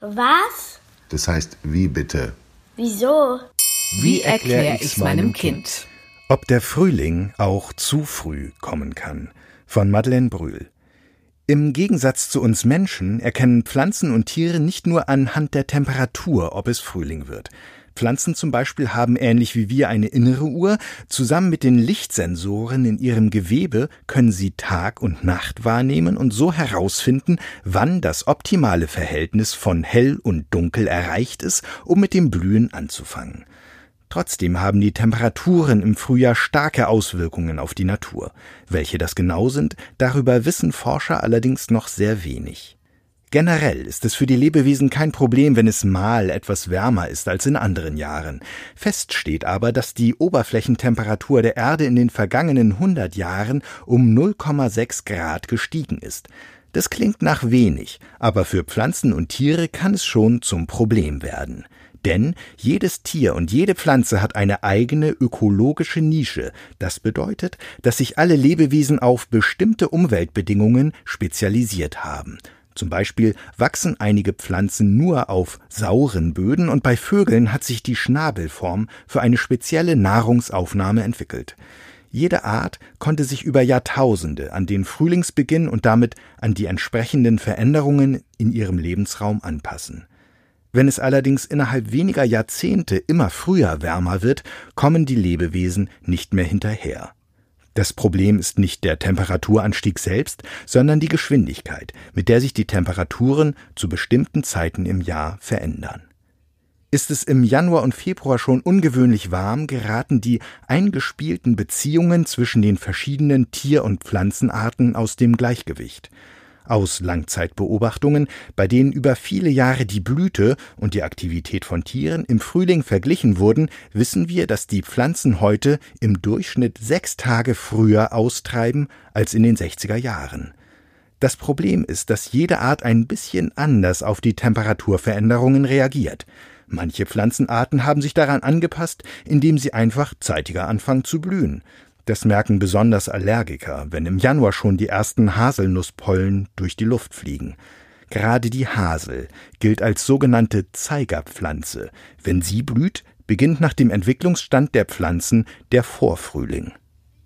Was? Das heißt, wie bitte? Wieso? Wie erkläre ich's meinem Kind? Ob der Frühling auch zu früh kommen kann. Von Madeleine Brühl. Im Gegensatz zu uns Menschen erkennen Pflanzen und Tiere nicht nur anhand der Temperatur, ob es Frühling wird. Pflanzen zum Beispiel haben ähnlich wie wir eine innere Uhr. Zusammen mit den Lichtsensoren in ihrem Gewebe können sie Tag und Nacht wahrnehmen und so herausfinden, wann das optimale Verhältnis von hell und dunkel erreicht ist, um mit dem Blühen anzufangen. Trotzdem haben die Temperaturen im Frühjahr starke Auswirkungen auf die Natur. Welche das genau sind, darüber wissen Forscher allerdings noch sehr wenig. Generell ist es für die Lebewesen kein Problem, wenn es mal etwas wärmer ist als in anderen Jahren. Fest steht aber, dass die Oberflächentemperatur der Erde in den vergangenen 100 Jahren um 0,6 Grad gestiegen ist. Das klingt nach wenig, aber für Pflanzen und Tiere kann es schon zum Problem werden. Denn jedes Tier und jede Pflanze hat eine eigene ökologische Nische. Das bedeutet, dass sich alle Lebewesen auf bestimmte Umweltbedingungen spezialisiert haben. Zum Beispiel wachsen einige Pflanzen nur auf sauren Böden und bei Vögeln hat sich die Schnabelform für eine spezielle Nahrungsaufnahme entwickelt. Jede Art konnte sich über Jahrtausende an den Frühlingsbeginn und damit an die entsprechenden Veränderungen in ihrem Lebensraum anpassen. Wenn es allerdings innerhalb weniger Jahrzehnte immer früher wärmer wird, kommen die Lebewesen nicht mehr hinterher. Das Problem ist nicht der Temperaturanstieg selbst, sondern die Geschwindigkeit, mit der sich die Temperaturen zu bestimmten Zeiten im Jahr verändern. Ist es im Januar und Februar schon ungewöhnlich warm, geraten die eingespielten Beziehungen zwischen den verschiedenen Tier- und Pflanzenarten aus dem Gleichgewicht. Aus Langzeitbeobachtungen, bei denen über viele Jahre die Blüte und die Aktivität von Tieren im Frühling verglichen wurden, wissen wir, dass die Pflanzen heute im Durchschnitt sechs Tage früher austreiben als in den 60er Jahren. Das Problem ist, dass jede Art ein bisschen anders auf die Temperaturveränderungen reagiert. Manche Pflanzenarten haben sich daran angepasst, indem sie einfach zeitiger anfangen zu blühen. Das merken besonders Allergiker, wenn im Januar schon die ersten Haselnusspollen durch die Luft fliegen. Gerade die Hasel gilt als sogenannte Zeigerpflanze. Wenn sie blüht, beginnt nach dem Entwicklungsstand der Pflanzen der Vorfrühling.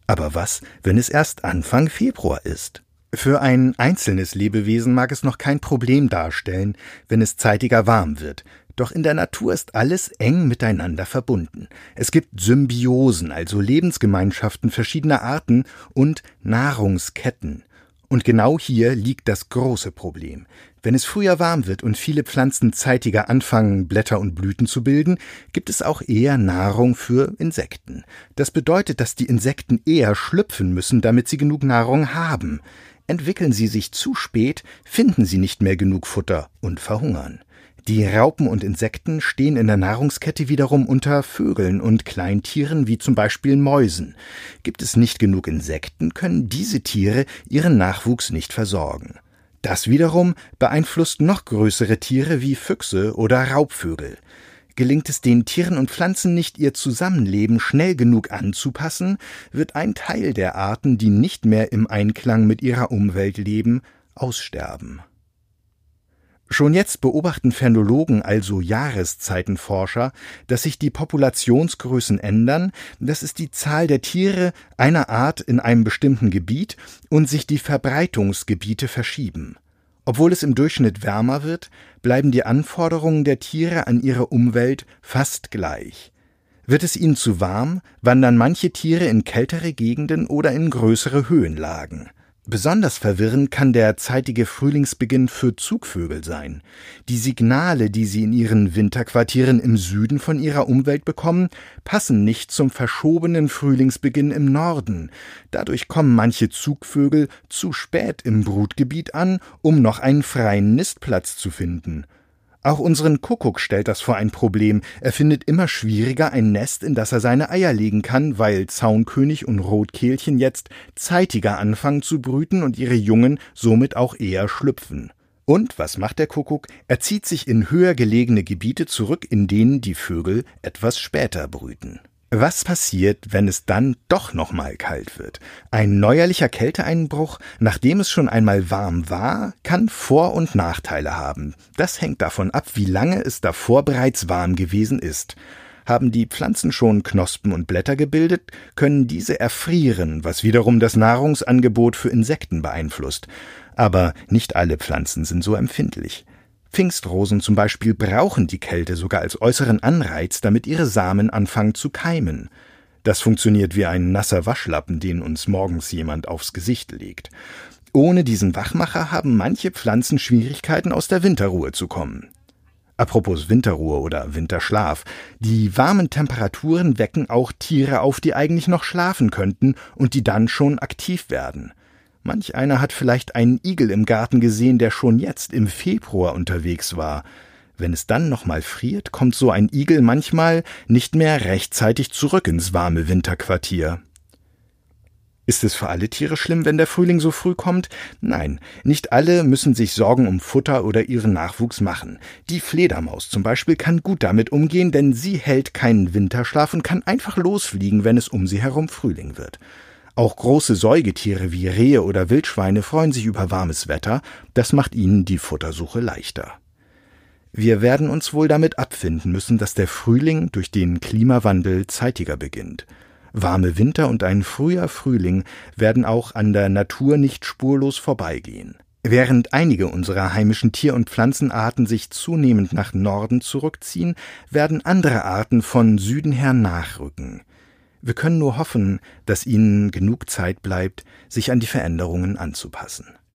Aber was, wenn es erst Anfang Februar ist? Für ein einzelnes Lebewesen mag es noch kein Problem darstellen, wenn es zeitiger warm wird, doch in der Natur ist alles eng miteinander verbunden. Es gibt Symbiosen, also Lebensgemeinschaften verschiedener Arten und Nahrungsketten. Und genau hier liegt das große Problem. Wenn es früher warm wird und viele Pflanzen zeitiger anfangen, Blätter und Blüten zu bilden, gibt es auch eher Nahrung für Insekten. Das bedeutet, dass die Insekten eher schlüpfen müssen, damit sie genug Nahrung haben. Entwickeln sie sich zu spät, finden sie nicht mehr genug Futter und verhungern. Die Raupen und Insekten stehen in der Nahrungskette wiederum unter Vögeln und Kleintieren wie zum Beispiel Mäusen. Gibt es nicht genug Insekten, können diese Tiere ihren Nachwuchs nicht versorgen. Das wiederum beeinflusst noch größere Tiere wie Füchse oder Raubvögel. Gelingt es den Tieren und Pflanzen nicht, ihr Zusammenleben schnell genug anzupassen, wird ein Teil der Arten, die nicht mehr im Einklang mit ihrer Umwelt leben, aussterben. Schon jetzt beobachten Phänologen, also Jahreszeitenforscher, dass sich die Populationsgrößen ändern, das ist die Zahl der Tiere einer Art in einem bestimmten Gebiet und sich die Verbreitungsgebiete verschieben. Obwohl es im Durchschnitt wärmer wird, bleiben die Anforderungen der Tiere an ihre Umwelt fast gleich. Wird es ihnen zu warm, wandern manche Tiere in kältere Gegenden oder in größere Höhenlagen. Besonders verwirrend kann der zeitige Frühlingsbeginn für Zugvögel sein. Die Signale, die sie in ihren Winterquartieren im Süden von ihrer Umwelt bekommen, passen nicht zum verschobenen Frühlingsbeginn im Norden. Dadurch kommen manche Zugvögel zu spät im Brutgebiet an, um noch einen freien Nistplatz zu finden. Auch unseren Kuckuck stellt das vor ein Problem. Er findet immer schwieriger ein Nest, in das er seine Eier legen kann, weil Zaunkönig und Rotkehlchen jetzt zeitiger anfangen zu brüten und ihre Jungen somit auch eher schlüpfen. Und was macht der Kuckuck? Er zieht sich in höher gelegene Gebiete zurück, in denen die Vögel etwas später brüten. Was passiert, wenn es dann doch nochmal kalt wird? Ein neuerlicher Kälteeinbruch, nachdem es schon einmal warm war, kann Vor- und Nachteile haben. Das hängt davon ab, wie lange es davor bereits warm gewesen ist. Haben die Pflanzen schon Knospen und Blätter gebildet, können diese erfrieren, was wiederum das Nahrungsangebot für Insekten beeinflusst. Aber nicht alle Pflanzen sind so empfindlich. Pfingstrosen zum Beispiel brauchen die Kälte sogar als äußeren Anreiz, damit ihre Samen anfangen zu keimen. Das funktioniert wie ein nasser Waschlappen, den uns morgens jemand aufs Gesicht legt. Ohne diesen Wachmacher haben manche Pflanzen Schwierigkeiten, aus der Winterruhe zu kommen. Apropos Winterruhe oder Winterschlaf. Die warmen Temperaturen wecken auch Tiere auf, die eigentlich noch schlafen könnten und die dann schon aktiv werden. Manch einer hat vielleicht einen Igel im Garten gesehen, der schon jetzt im Februar unterwegs war. Wenn es dann nochmal friert, kommt so ein Igel manchmal nicht mehr rechtzeitig zurück ins warme Winterquartier. Ist es für alle Tiere schlimm, wenn der Frühling so früh kommt? Nein, nicht alle müssen sich Sorgen um Futter oder ihren Nachwuchs machen. Die Fledermaus zum Beispiel kann gut damit umgehen, denn sie hält keinen Winterschlaf und kann einfach losfliegen, wenn es um sie herum Frühling wird. Auch große Säugetiere wie Rehe oder Wildschweine freuen sich über warmes Wetter, das macht ihnen die Futtersuche leichter. Wir werden uns wohl damit abfinden müssen, dass der Frühling durch den Klimawandel zeitiger beginnt. Warme Winter und ein früher Frühling werden auch an der Natur nicht spurlos vorbeigehen. Während einige unserer heimischen Tier- und Pflanzenarten sich zunehmend nach Norden zurückziehen, werden andere Arten von Süden her nachrücken. Wir können nur hoffen, dass ihnen genug Zeit bleibt, sich an die Veränderungen anzupassen.